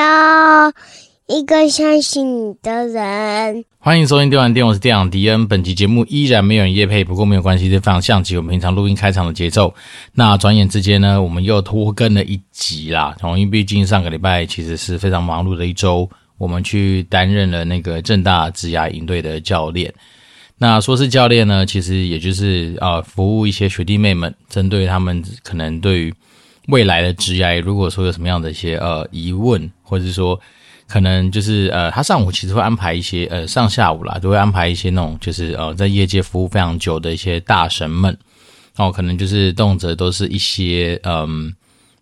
要一个相信你的人。欢迎收听电玩店，我是店长迪恩。本集节目依然没有人业配，不过没有关系，这非常像极我们平常录音开场的节奏。那转眼之间呢，我们又拖更了一集啦。因为毕竟上个礼拜其实是非常忙碌的一周，我们去担任了那个正大职涯营队的教练。那说是教练呢，其实也就是呃服务一些学弟妹们，针对他们可能对于未来的职涯，如果说有什么样的一些呃疑问，或者是说可能就是呃他上午其实会安排一些呃上下午啦，都会安排一些那种就是呃在业界服务非常久的一些大神们，哦，可能就是动辄都是一些嗯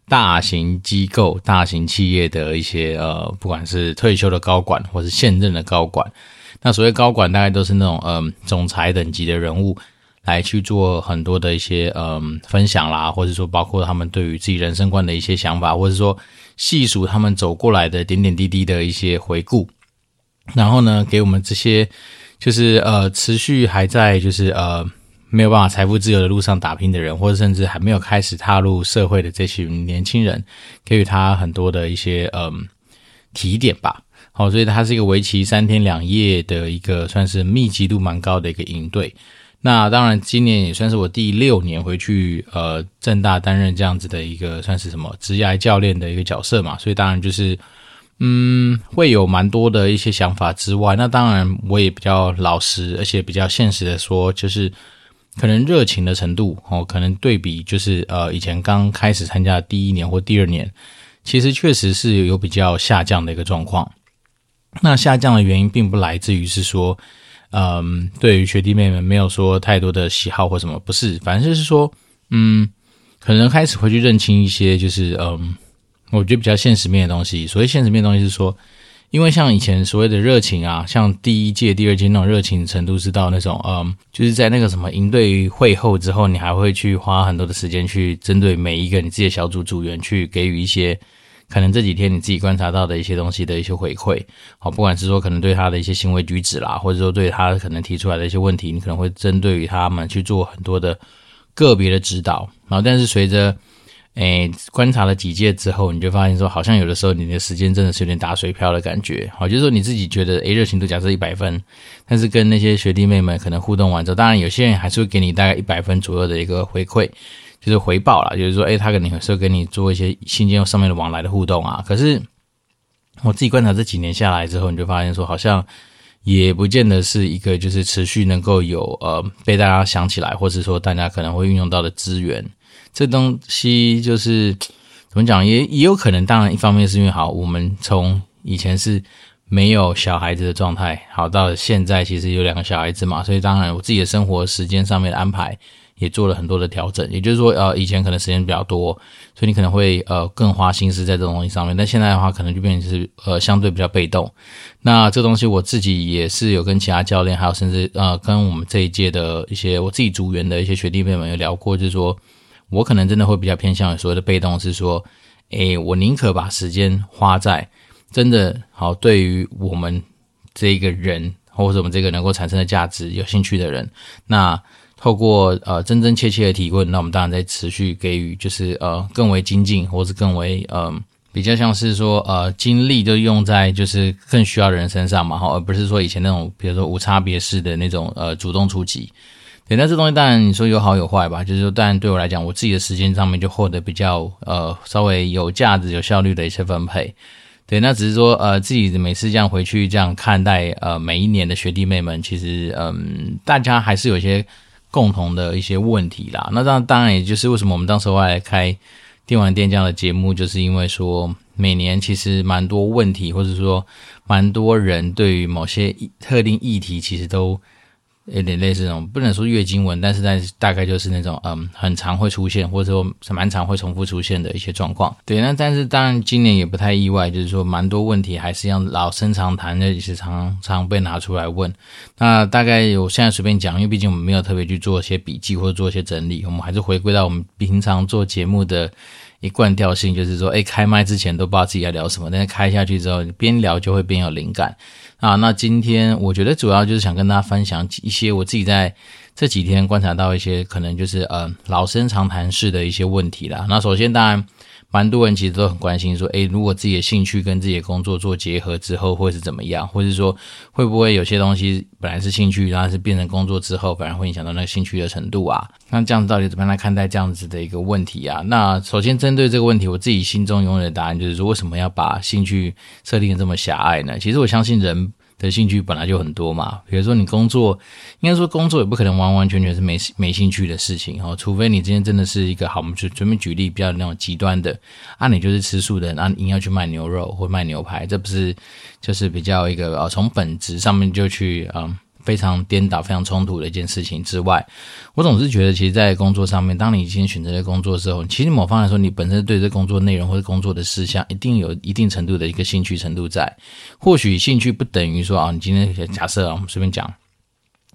大型机构、大型企业的一些呃不管是退休的高管，或是现任的高管。那所谓高管，大概都是那种嗯总裁等级的人物，来去做很多的一些嗯分享啦，或者说包括他们对于自己人生观的一些想法，或者说细数他们走过来的点点滴滴的一些回顾，然后呢，给我们这些就是呃持续还在就是呃没有办法财富自由的路上打拼的人，或者甚至还没有开始踏入社会的这群年轻人，给予他很多的一些嗯提点吧。好，所以它是一个为期三天两夜的一个算是密集度蛮高的一个营队。那当然，今年也算是我第六年回去呃正大担任这样子的一个算是什么职业教练的一个角色嘛。所以当然就是嗯会有蛮多的一些想法之外，那当然我也比较老实，而且比较现实的说，就是可能热情的程度哦，可能对比就是呃以前刚开始参加的第一年或第二年，其实确实是有比较下降的一个状况。那下降的原因并不来自于是说，嗯，对于学弟妹们没有说太多的喜好或什么，不是，反正就是说，嗯，可能开始会去认清一些，就是嗯，我觉得比较现实面的东西。所谓现实面的东西是说，因为像以前所谓的热情啊，像第一届、第二届那种热情程度是到那种，嗯，就是在那个什么营队会后之后，你还会去花很多的时间去针对每一个你自己的小组组员去给予一些。可能这几天你自己观察到的一些东西的一些回馈，好，不管是说可能对他的一些行为举止啦，或者说对他可能提出来的一些问题，你可能会针对于他们去做很多的个别的指导。然后，但是随着诶观察了几届之后，你就发现说，好像有的时候你的时间真的是有点打水漂的感觉。好，就是说你自己觉得诶热情度假设一百分，但是跟那些学弟妹们可能互动完之后，当然有些人还是会给你大概一百分左右的一个回馈。就是回报啦，就是说，诶，他可能有时候跟你做一些信件上面的往来的互动啊。可是我自己观察这几年下来之后，你就发现说，好像也不见得是一个就是持续能够有呃被大家想起来，或者说大家可能会运用到的资源。这东西就是怎么讲，也也有可能。当然，一方面是因为好，我们从以前是没有小孩子的状态，好到现在其实有两个小孩子嘛，所以当然我自己的生活时间上面的安排。也做了很多的调整，也就是说，呃，以前可能时间比较多，所以你可能会呃更花心思在这种东西上面，但现在的话，可能就变成是呃相对比较被动。那这东西我自己也是有跟其他教练，还有甚至呃跟我们这一届的一些我自己组员的一些学弟妹们有聊过，就是说我可能真的会比较偏向所谓的被动，是说，诶，我宁可把时间花在真的好对于我们这一个人，或者我们这个能够产生的价值有兴趣的人，那。透过呃真真切切的提问，那我们当然在持续给予，就是呃更为精进，或是更为呃比较像是说呃精力就用在就是更需要的人身上嘛，哈，而不是说以前那种比如说无差别式的那种呃主动出击。对，那这东西当然你说有好有坏吧，就是说当然对我来讲，我自己的时间上面就获得比较呃稍微有价值、有效率的一些分配。对，那只是说呃自己每次这样回去这样看待呃每一年的学弟妹们，其实嗯、大家还是有一些。共同的一些问题啦，那当当然也就是为什么我们当时会来开电玩店这样的节目，就是因为说每年其实蛮多问题，或者说蛮多人对于某些特定议题，其实都。有点类似那种，不能说月经文，但是在大概就是那种，嗯，很常会出现，或者说是蛮常会重复出现的一些状况。对，那但是当然今年也不太意外，就是说蛮多问题还是要老生常谈的，也是常常被拿出来问。那大概我现在随便讲，因为毕竟我们没有特别去做一些笔记或者做一些整理，我们还是回归到我们平常做节目的一贯调性，就是说，哎，开麦之前都不知道自己要聊什么，但是开下去之后，边聊就会边有灵感。啊，那今天我觉得主要就是想跟大家分享一些我自己在这几天观察到一些可能就是呃老生常谈式的一些问题啦。那首先当然蛮多人其实都很关心说，诶，如果自己的兴趣跟自己的工作做结合之后，会是怎么样？或者说，会不会有些东西本来是兴趣，然后是变成工作之后，反而会影响到那个兴趣的程度啊？那这样子到底怎么样来看待这样子的一个问题啊？那首先针对这个问题，我自己心中永远的答案就是说，为什么要把兴趣设定的这么狭隘呢？其实我相信人。的兴趣本来就很多嘛，比如说你工作，应该说工作也不可能完完全全是没没兴趣的事情哦，除非你今天真的是一个好，我们就准备举例比较那种极端的，啊，你就是吃素的，那你要去卖牛肉或卖牛排，这不是就是比较一个呃从本质上面就去嗯。非常颠倒、非常冲突的一件事情之外，我总是觉得，其实，在工作上面，当你已经选择了工作之后，其实某方来说，你本身对这工作内容或者工作的事项，一定有一定程度的一个兴趣程度在。或许兴趣不等于说啊，你今天假设啊，我们随便讲，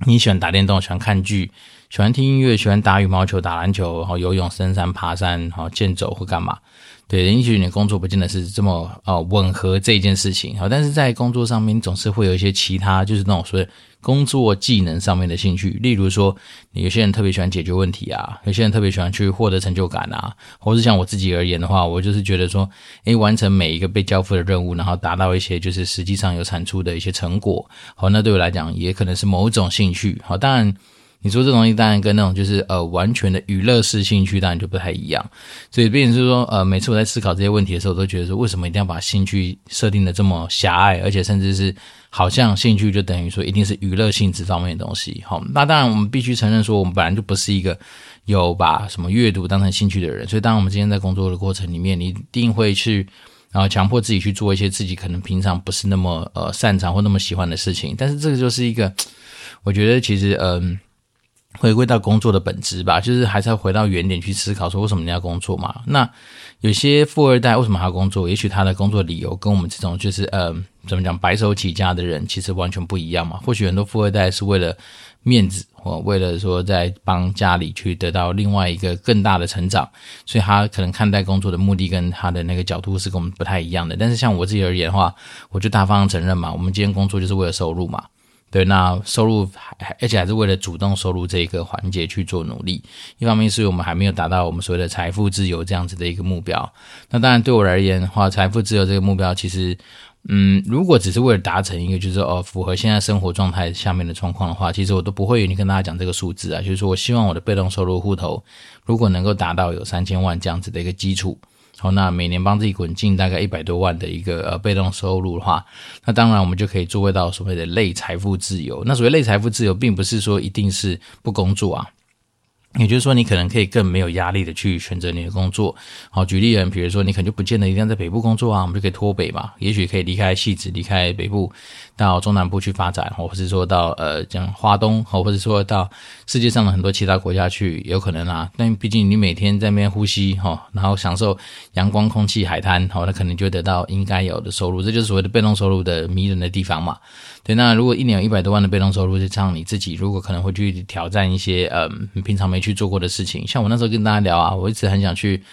你喜欢打电动，喜欢看剧，喜欢听音乐，喜欢打羽毛球、打篮球，然后游泳、登山、爬山，然后健走或干嘛。对，也许你的工作不见得是这么呃吻合这一件事情，好，但是在工作上面，总是会有一些其他，就是那种所谓工作技能上面的兴趣，例如说，有些人特别喜欢解决问题啊，有些人特别喜欢去获得成就感啊，或是像我自己而言的话，我就是觉得说，诶，完成每一个被交付的任务，然后达到一些就是实际上有产出的一些成果，好，那对我来讲也可能是某种兴趣，好，当然。你说这东西当然跟那种就是呃完全的娱乐式兴趣当然就不太一样，所以变成是说呃每次我在思考这些问题的时候，我都觉得说为什么一定要把兴趣设定的这么狭隘，而且甚至是好像兴趣就等于说一定是娱乐性质方面的东西。好，那当然我们必须承认说我们本来就不是一个有把什么阅读当成兴趣的人，所以当我们今天在工作的过程里面，你一定会去然后强迫自己去做一些自己可能平常不是那么呃擅长或那么喜欢的事情，但是这个就是一个我觉得其实嗯。回归到工作的本质吧，就是还是要回到原点去思考，说为什么你要工作嘛？那有些富二代为什么还要工作？也许他的工作理由跟我们这种就是呃，怎么讲白手起家的人其实完全不一样嘛。或许很多富二代是为了面子，或为了说在帮家里去得到另外一个更大的成长，所以他可能看待工作的目的跟他的那个角度是跟我们不太一样的。但是像我自己而言的话，我就大方承认嘛，我们今天工作就是为了收入嘛。对，那收入还还而且还是为了主动收入这一个环节去做努力。一方面是我们还没有达到我们所谓的财富自由这样子的一个目标。那当然对我而言的话，财富自由这个目标，其实，嗯，如果只是为了达成一个就是哦符合现在生活状态下面的状况的话，其实我都不会愿意跟大家讲这个数字啊。就是说我希望我的被动收入户头如果能够达到有三千万这样子的一个基础。好，那每年帮自己滚进大概一百多万的一个呃被动收入的话，那当然我们就可以做到所谓的类财富自由。那所谓类财富自由，并不是说一定是不工作啊。也就是说，你可能可以更没有压力的去选择你的工作。好，举例人，比如说你可能就不见得一定要在北部工作啊，我们就可以脱北嘛。也许可以离开汐止，离开北部，到中南部去发展，或者是说到呃，讲花东，或者说到世界上的很多其他国家去，有可能啊。但毕竟你每天在那边呼吸哈，然后享受阳光、空气、海滩，好，那可能就得到应该有的收入。这就是所谓的被动收入的迷人的地方嘛。对，那如果一年有一百多万的被动收入，就这样你自己如果可能会去挑战一些嗯，平常没去做过的事情，像我那时候跟大家聊啊，我一直很想去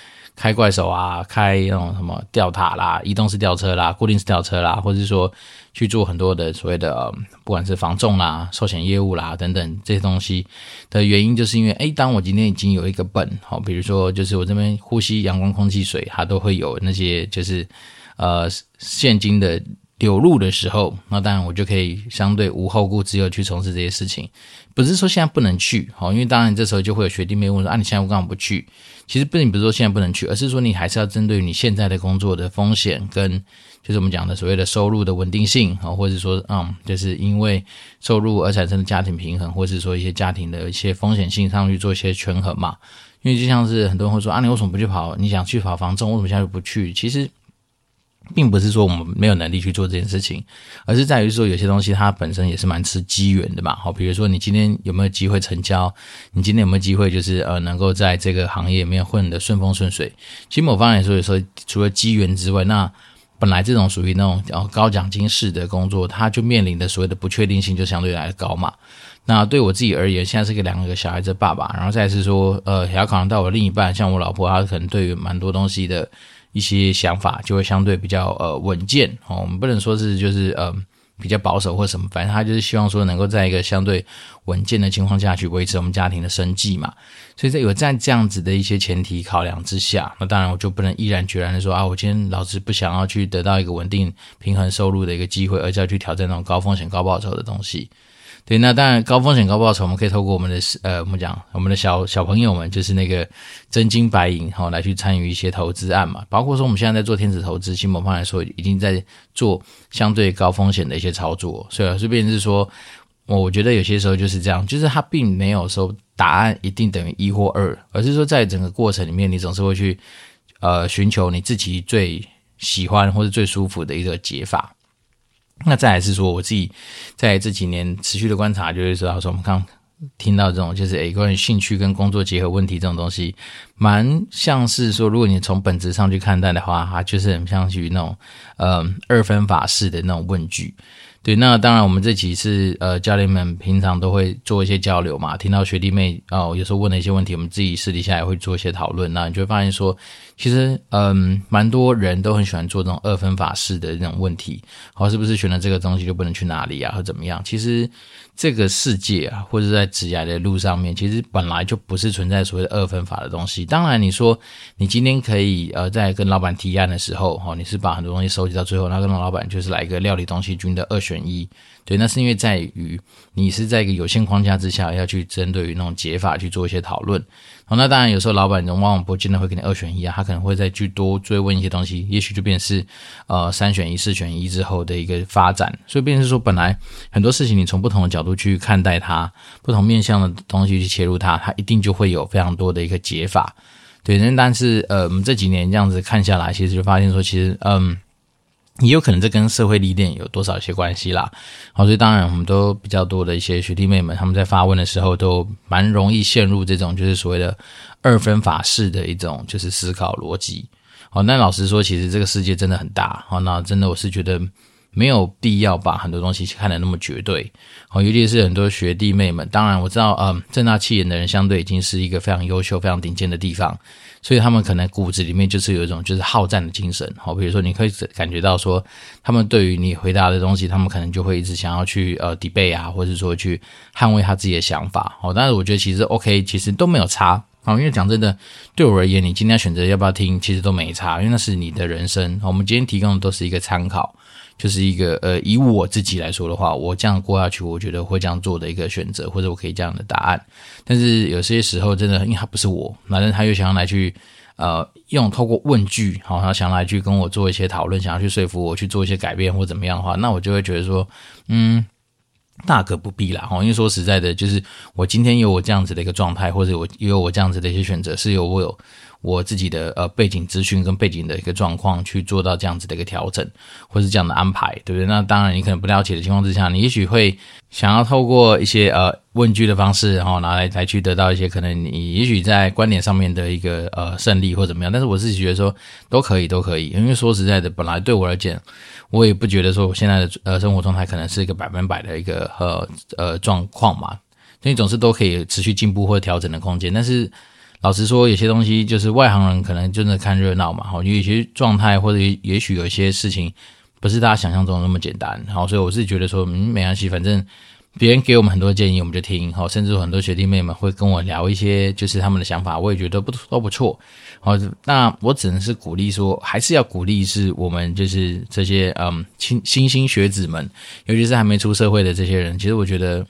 开怪手啊，开那种什么吊塔啦、移动式吊车啦、固定式吊车啦，或者是说去做很多的所谓的、不管是防重啦、寿险业务啦等等这些东西的原因，就是因为诶，当我今天已经有一个本，好，比如说就是我这边呼吸阳光、空气、水，它都会有那些就是呃现金的。流入的时候，那当然我就可以相对无后顾之忧去从事这些事情。不是说现在不能去，好，因为当然这时候就会有学弟妹问说：“啊，你现在为什么不去？”其实并不是说现在不能去，而是说你还是要针对你现在的工作的风险跟就是我们讲的所谓的收入的稳定性好，或者说嗯，就是因为收入而产生的家庭平衡，或者是说一些家庭的一些风险性上去做一些权衡嘛。因为就像是很多人会说：“啊，你为什么不去跑？你想去跑房仲，为什么现在不去？”其实。并不是说我们没有能力去做这件事情，而是在于说有些东西它本身也是蛮吃机缘的嘛。好，比如说你今天有没有机会成交，你今天有没有机会就是呃能够在这个行业里面混得顺风顺水。其实某方面来说，有时候除了机缘之外，那本来这种属于那种呃高奖金式的工作，它就面临的所谓的不确定性就相对来高嘛。那对我自己而言，现在是个两个小孩子爸爸，然后再是说呃也要考虑到我另一半，像我老婆，她可能对于蛮多东西的。一些想法就会相对比较呃稳健哦，我们不能说是就是呃比较保守或什么，反正他就是希望说能够在一个相对稳健的情况下去维持我们家庭的生计嘛。所以在有在这样子的一些前提考量之下，那当然我就不能毅然决然的说啊，我今天老子不想要去得到一个稳定平衡收入的一个机会，而是要去挑战那种高风险高报酬的东西。对，那当然高风险高报酬，我们可以透过我们的呃，我们讲我们的小小朋友们，就是那个真金白银哈、哦，来去参与一些投资案嘛。包括说我们现在在做天使投资，新某方来说已经在做相对高风险的一些操作。所以，这边是说，我我觉得有些时候就是这样，就是它并没有说答案一定等于一或二，而是说在整个过程里面，你总是会去呃寻求你自己最喜欢或者最舒服的一个解法。那再来是说，我自己在这几年持续的观察，就是说，说我们刚听到这种，就是诶，关于兴趣跟工作结合问题这种东西，蛮像是说，如果你从本质上去看待的话，它就是很像去那种，呃，二分法式的那种问句。对，那当然，我们这期是呃，教练们平常都会做一些交流嘛。听到学弟妹哦，有时候问的一些问题，我们自己私底下也会做一些讨论。那你就会发现说，其实嗯，蛮多人都很喜欢做这种二分法式的这种问题。好，是不是选了这个东西就不能去哪里啊，或怎么样？其实这个世界啊，或者在职涯的路上面，其实本来就不是存在所谓的二分法的东西。当然，你说你今天可以呃，在跟老板提案的时候，哈，你是把很多东西收集到最后，那跟老板就是来一个料理东西均的二选。选一，对，那是因为在于你是在一个有限框架之下，要去针对于那种解法去做一些讨论。好，那当然有时候老板人往往不见得会给你二选一啊，他可能会再去多追问一些东西，也许就变是呃三选一、四选一之后的一个发展。所以变成是说，本来很多事情你从不同的角度去看待它，不同面向的东西去切入它，它一定就会有非常多的一个解法。对，那但是呃，我们这几年这样子看下来，其实就发现说，其实嗯。也有可能这跟社会历练有多少一些关系啦，好，所以当然我们都比较多的一些学弟妹们，他们在发问的时候都蛮容易陷入这种就是所谓的二分法式的一种就是思考逻辑。好，那老实说，其实这个世界真的很大，好，那真的我是觉得没有必要把很多东西看得那么绝对。好，尤其是很多学弟妹们，当然我知道，嗯，正大气研的人相对已经是一个非常优秀、非常顶尖的地方。所以他们可能骨子里面就是有一种就是好战的精神，好，比如说你可以感觉到说，他们对于你回答的东西，他们可能就会一直想要去呃 debate 啊，或者说去捍卫他自己的想法，哦，但是我觉得其实 OK，其实都没有差，因为讲真的，对我而言，你今天选择要不要听，其实都没差，因为那是你的人生，我们今天提供的都是一个参考。就是一个呃，以我自己来说的话，我这样过下去，我觉得会这样做的一个选择，或者我可以这样的答案。但是有些时候，真的，因为他不是我，反正他又想要来去呃，用透过问句，好，他想来去跟我做一些讨论，想要去说服我去做一些改变或怎么样的话，那我就会觉得说，嗯，大可不必啦。因为说实在的，就是我今天有我这样子的一个状态，或者我也有我这样子的一些选择，是有我有。我自己的呃背景资讯跟背景的一个状况去做到这样子的一个调整，或是这样的安排，对不对？那当然，你可能不了解的情况之下，你也许会想要透过一些呃问句的方式，然后拿来来去得到一些可能你也许在观点上面的一个呃胜利或怎么样。但是我自己觉得说都可以，都可以，因为说实在的，本来对我而言，我也不觉得说我现在的呃生活状态可能是一个百分百的一个呃呃状况嘛，所以总是都可以持续进步或调整的空间，但是。老实说，有些东西就是外行人可能真的看热闹嘛，好，有些状态或者也许有一些事情不是大家想象中的那么简单，好，所以我是觉得说，嗯，没关系，反正别人给我们很多建议，我们就听，好，甚至很多学弟妹们会跟我聊一些就是他们的想法，我也觉得不都不错，好，那我只能是鼓励说，还是要鼓励是我们就是这些嗯新新兴学子们，尤其是还没出社会的这些人，其实我觉得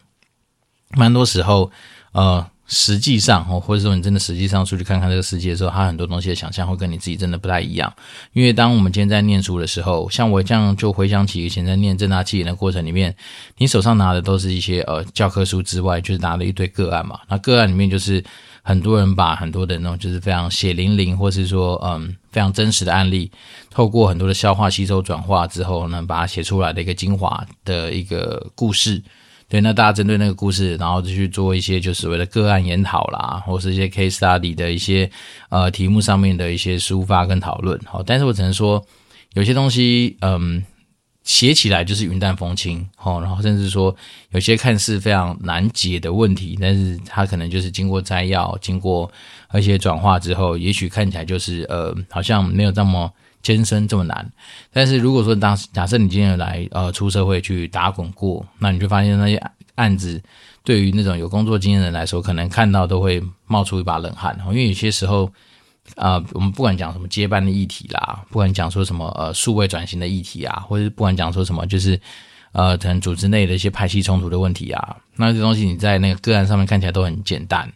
蛮多时候，呃。实际上，哦，或者说你真的实际上出去看看这个世界的时候，他很多东西的想象会跟你自己真的不太一样。因为当我们今天在念书的时候，像我这样就回想起以前在念正大七言的过程里面，你手上拿的都是一些呃教科书之外，就是拿了一堆个案嘛。那个案里面就是很多人把很多的那种就是非常血淋淋，或是说嗯非常真实的案例，透过很多的消化、吸收、转化之后呢，把它写出来的一个精华的一个故事。对，那大家针对那个故事，然后就去做一些就所谓的个案研讨啦，或是一些 case study 的一些呃题目上面的一些抒发跟讨论。好，但是我只能说，有些东西嗯写起来就是云淡风轻，好，然后甚至说有些看似非常难解的问题，但是它可能就是经过摘要、经过一些转化之后，也许看起来就是呃好像没有那么艰深这么难。但是如果说当假设你今天来呃出社会去打滚过，那你就发现那些案子对于那种有工作经验的人来说，可能看到都会冒出一把冷汗，因为有些时候。啊、我们不管讲什么接班的议题啦，不管讲说什么呃数位转型的议题啊，或者是不管讲说什么就是呃可能组织内的一些派系冲突的问题啊，那这东西你在那个个案上面看起来都很简单，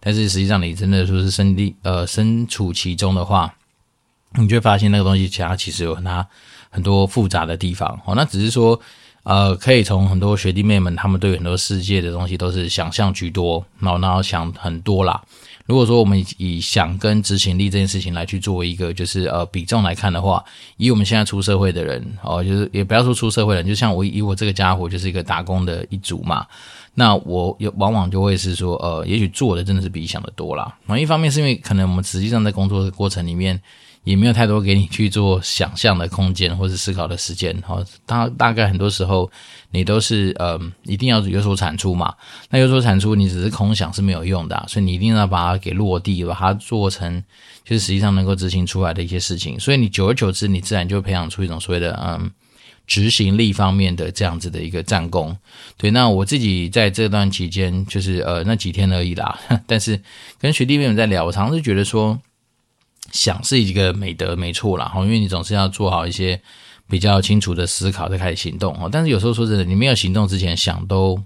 但是实际上你真的说是身历呃身处其中的话，你就会发现那个东西其他其实有很大很多复杂的地方哦。那只是说呃可以从很多学弟妹们他们对很多世界的东西都是想象居多，然后然后想很多啦。如果说我们以想跟执行力这件事情来去做一个就是呃比重来看的话，以我们现在出社会的人哦，就是也不要说出社会人，就像我以我这个家伙就是一个打工的一族嘛，那我有往往就会是说呃，也许做的真的是比想的多啦。然后一方面是因为可能我们实际上在工作的过程里面。也没有太多给你去做想象的空间或是思考的时间，哈，大大概很多时候你都是呃，一定要有所产出嘛。那有所产出，你只是空想是没有用的，所以你一定要把它给落地，把它做成就是实际上能够执行出来的一些事情。所以你久而久之，你自然就培养出一种所谓的嗯执行力方面的这样子的一个战功。对，那我自己在这段期间就是呃那几天而已啦，但是跟学弟妹们在聊，我常常是觉得说。想是一个美德，没错啦，哈，因为你总是要做好一些比较清楚的思考，再开始行动，哈。但是有时候说真的，你没有行动之前想都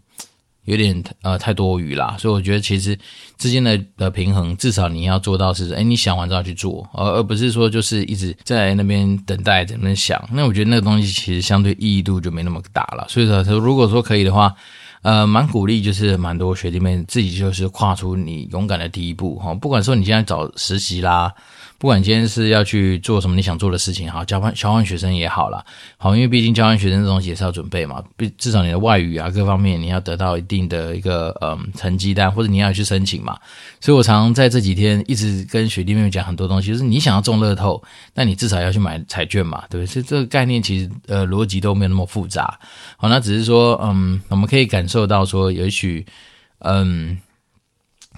有点呃太多余啦，所以我觉得其实之间的的平衡，至少你要做到是，哎，你想完之后去做，而而不是说就是一直在那边等待，在那边想。那我觉得那个东西其实相对意义度就没那么大了。所以说，如果说可以的话。呃，蛮鼓励，就是蛮多学弟妹自己就是跨出你勇敢的第一步哈。不管说你现在找实习啦，不管今天是要去做什么你想做的事情哈，交换交换学生也好啦。好，因为毕竟交换学生这东西也是要准备嘛，至少你的外语啊各方面你要得到一定的一个嗯成绩单，或者你要去申请嘛。所以我常常在这几天一直跟学弟妹讲很多东西，就是你想要中乐透，那你至少要去买彩券嘛，对不对？所以这个概念其实呃逻辑都没有那么复杂。好，那只是说嗯，我们可以感。受到说，也许，嗯，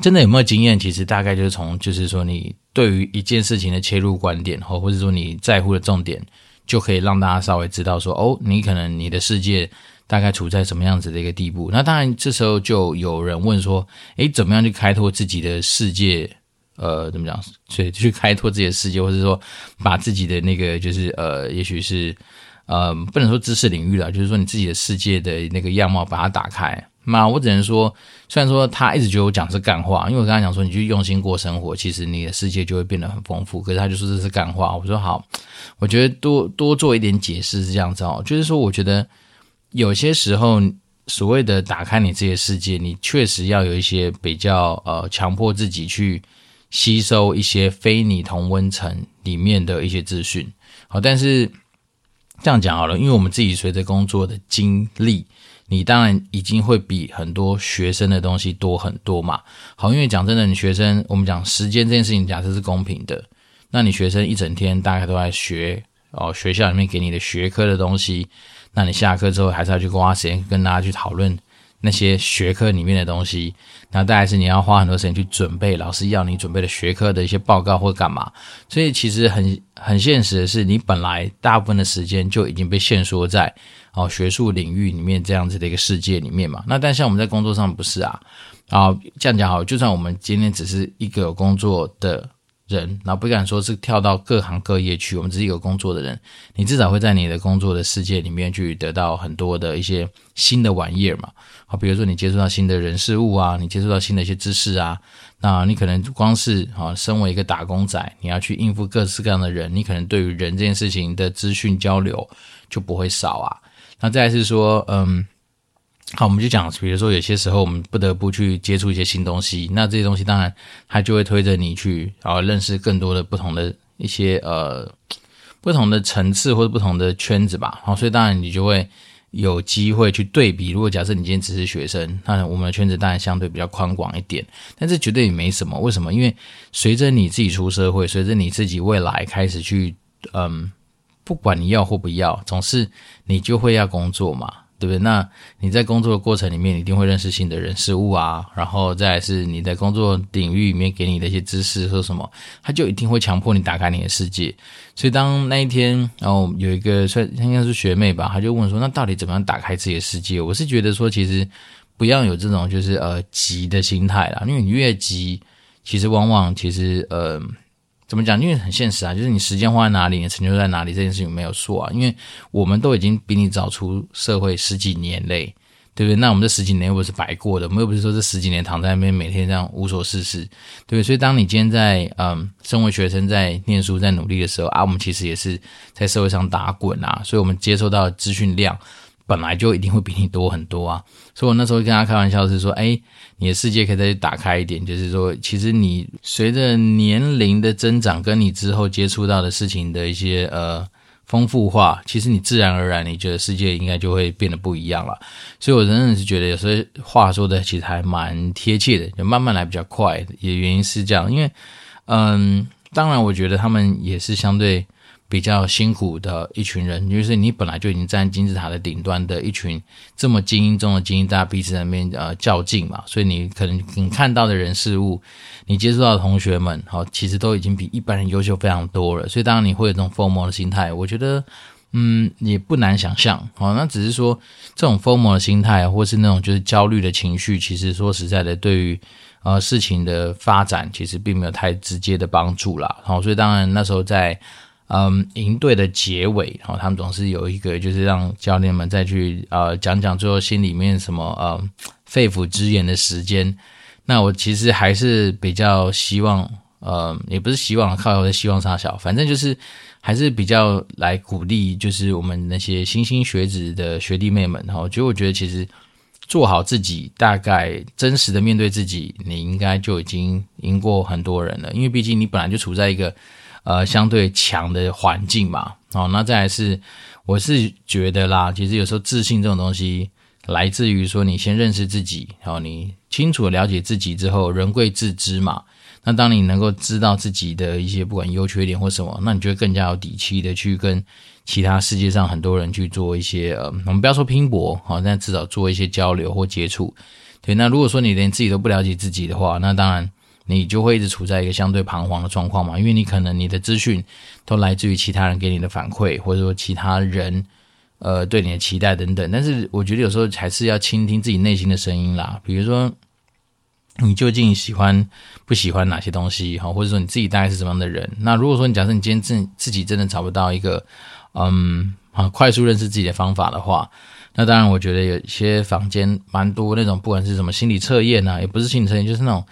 真的有没有经验？其实大概就是从，就是说，你对于一件事情的切入观点，或或者说你在乎的重点，就可以让大家稍微知道说，哦，你可能你的世界大概处在什么样子的一个地步。那当然，这时候就有人问说，诶，怎么样去开拓自己的世界？呃，怎么讲？所以去开拓自己的世界，或者说把自己的那个，就是呃，也许是。呃，不能说知识领域了，就是说你自己的世界的那个样貌，把它打开。那我只能说，虽然说他一直觉得我讲是干话，因为我跟他讲说，你去用心过生活，其实你的世界就会变得很丰富。可是他就说这是干话，我说好，我觉得多多做一点解释是这样子哦，就是说，我觉得有些时候所谓的打开你自己的世界，你确实要有一些比较呃，强迫自己去吸收一些非你同温层里面的一些资讯。好，但是。这样讲好了，因为我们自己随着工作的经历，你当然已经会比很多学生的东西多很多嘛。好，因为讲真的，你学生，我们讲时间这件事情，假设是公平的，那你学生一整天大概都在学哦，学校里面给你的学科的东西，那你下课之后还是要去花时间跟大家去讨论。那些学科里面的东西，那大概是你要花很多时间去准备老师要你准备的学科的一些报告或干嘛，所以其实很很现实的是，你本来大部分的时间就已经被限缩在哦学术领域里面这样子的一个世界里面嘛。那但像我们在工作上不是啊，啊这样讲好，就算我们今天只是一个有工作的。人，然后不敢说是跳到各行各业去，我们只是有工作的人，你至少会在你的工作的世界里面去得到很多的一些新的玩意儿嘛。好，比如说你接触到新的人事物啊，你接触到新的一些知识啊，那你可能光是啊，身为一个打工仔，你要去应付各式各样的人，你可能对于人这件事情的资讯交流就不会少啊。那再是说，嗯。好，我们就讲，比如说有些时候我们不得不去接触一些新东西，那这些东西当然它就会推着你去啊认识更多的不同的一些呃不同的层次或者不同的圈子吧。好，所以当然你就会有机会去对比。如果假设你今天只是学生，那我们的圈子当然相对比较宽广一点，但是绝对也没什么。为什么？因为随着你自己出社会，随着你自己未来开始去嗯，不管你要或不要，总是你就会要工作嘛。对不对？那你在工作的过程里面，你一定会认识新的人事物啊，然后再来是你在工作领域里面给你的一些知识或什么，他就一定会强迫你打开你的世界。所以当那一天，然后有一个算应该是学妹吧，她就问说：“那到底怎么样打开自己的世界？”我是觉得说，其实不要有这种就是呃急的心态啦，因为你越急，其实往往其实呃。怎么讲？因为很现实啊，就是你时间花在哪里，你成就在哪里，这件事情没有错啊。因为我们都已经比你早出社会十几年嘞，对不对？那我们这十几年又不是白过的，我们又不是说这十几年躺在那边每天这样无所事事，对不对？所以当你今天在嗯，身为学生在念书在努力的时候啊，我们其实也是在社会上打滚啊，所以我们接受到资讯量。本来就一定会比你多很多啊，所以我那时候跟他开玩笑是说，哎，你的世界可以再打开一点，就是说，其实你随着年龄的增长，跟你之后接触到的事情的一些呃丰富化，其实你自然而然，你觉得世界应该就会变得不一样了。所以我真的是觉得有时候话说的其实还蛮贴切的，就慢慢来比较快，也原因是这样，因为嗯，当然我觉得他们也是相对。比较辛苦的一群人，就是你本来就已经站金字塔的顶端的一群这么精英中的精英，大家彼此在那边呃较劲嘛，所以你可能你看到的人事物，你接触到的同学们，好，其实都已经比一般人优秀非常多了，所以当然你会有这种 FOMO 的心态，我觉得嗯也不难想象，好，那只是说这种 FOMO 的心态，或是那种就是焦虑的情绪，其实说实在的，对于呃事情的发展，其实并没有太直接的帮助啦。好，所以当然那时候在。嗯，赢队的结尾，然后他们总是有一个，就是让教练们再去呃讲讲最后心里面什么呃肺腑之言的时间。那我其实还是比较希望，呃，也不是希望靠我的希望杀小，反正就是还是比较来鼓励，就是我们那些莘莘学子的学弟妹们。然后，就我觉得其实做好自己，大概真实的面对自己，你应该就已经赢过很多人了。因为毕竟你本来就处在一个。呃，相对强的环境嘛，哦，那再来是，我是觉得啦，其实有时候自信这种东西，来自于说你先认识自己，然后你清楚了解自己之后，人贵自知嘛。那当你能够知道自己的一些不管优缺点或什么，那你就会更加有底气的去跟其他世界上很多人去做一些呃，我们不要说拼搏，好，但至少做一些交流或接触。对，那如果说你连自己都不了解自己的话，那当然。你就会一直处在一个相对彷徨的状况嘛，因为你可能你的资讯都来自于其他人给你的反馈，或者说其他人呃对你的期待等等。但是我觉得有时候还是要倾听自己内心的声音啦。比如说，你究竟喜欢不喜欢哪些东西哈，或者说你自己大概是什么样的人？那如果说你假设你今天自自己真的找不到一个嗯啊快速认识自己的方法的话，那当然我觉得有些房间蛮多那种不管是什么心理测验啊，也不是心理测验，就是那种。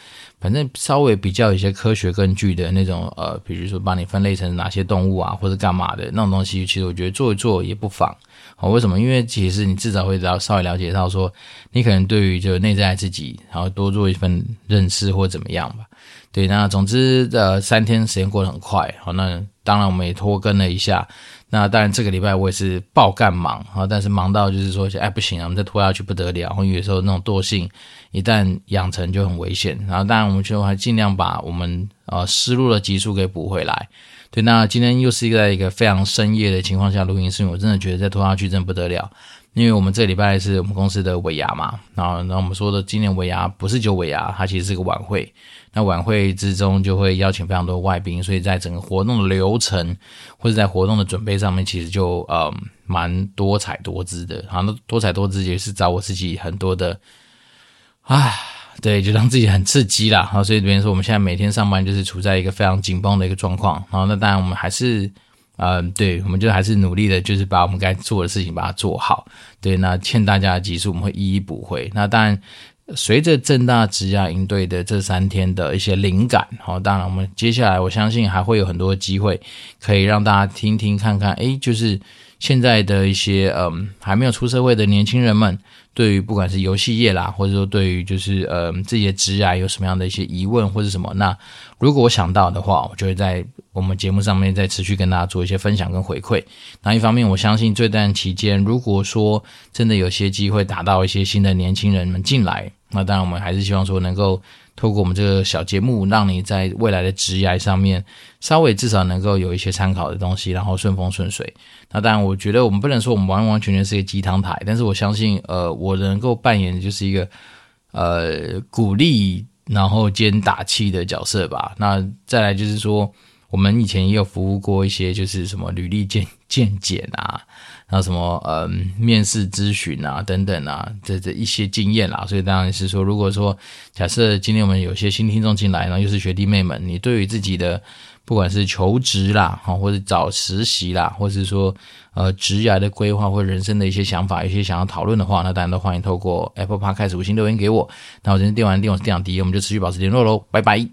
反正稍微比较一些科学根据的那种，呃，比如说把你分类成哪些动物啊，或者干嘛的那种东西，其实我觉得做一做也不妨。好，为什么？因为其实你至少会了稍微了解到说，你可能对于就内在自己，然后多做一份认识或怎么样吧。对，那总之呃，三天时间过得很快。好，那当然我们也拖更了一下。那当然，这个礼拜我也是爆干忙啊，但是忙到就是说，哎，不行啊，我们再拖下去不得了。因为有时候那种惰性一旦养成就很危险。然后，当然我们就还尽量把我们呃失落的集数给补回来。对，那今天又是一个在一个非常深夜的情况下录音，是因为我真的觉得再拖下去真的不得了。因为我们这礼拜是我们公司的尾牙嘛，然后，然后我们说的今年尾牙不是就尾牙，它其实是个晚会。那晚会之中就会邀请非常多外宾，所以在整个活动的流程或者在活动的准备上面，其实就呃蛮多彩多姿的。好那多彩多姿也是找我自己很多的，啊，对，就让自己很刺激啦。然后所以这边说，我们现在每天上班就是处在一个非常紧绷的一个状况。然后那当然我们还是，呃，对，我们就还是努力的，就是把我们该做的事情把它做好。对，那欠大家的集数我们会一一补回。那当然。随着正大职涯营对的这三天的一些灵感，好，当然我们接下来我相信还会有很多机会可以让大家听听看看，诶，就是现在的一些嗯还没有出社会的年轻人们，对于不管是游戏业啦，或者说对于就是嗯自己的职涯有什么样的一些疑问或者什么，那如果我想到的话，我就会在。我们节目上面再持续跟大家做一些分享跟回馈。那一方面，我相信这段期间，如果说真的有些机会打到一些新的年轻人们进来，那当然我们还是希望说能够透过我们这个小节目，让你在未来的职涯上面稍微至少能够有一些参考的东西，然后顺风顺水。那当然，我觉得我们不能说我们完完全全是一个鸡汤台，但是我相信，呃，我能够扮演的就是一个呃鼓励然后兼打气的角色吧。那再来就是说。我们以前也有服务过一些，就是什么履历健健检啊，那什么呃面试咨询啊等等啊，这这一些经验啦。所以当然是说，如果说假设今天我们有些新听众进来，然后又是学弟妹们，你对于自己的不管是求职啦，哈，或者找实习啦，或是说呃职涯的规划或人生的一些想法，有些想要讨论的话，那当然都欢迎透过 Apple Podcast 开始五星留言给我。那我今天电玩电我是电长迪，我们就持续保持联络喽，拜拜。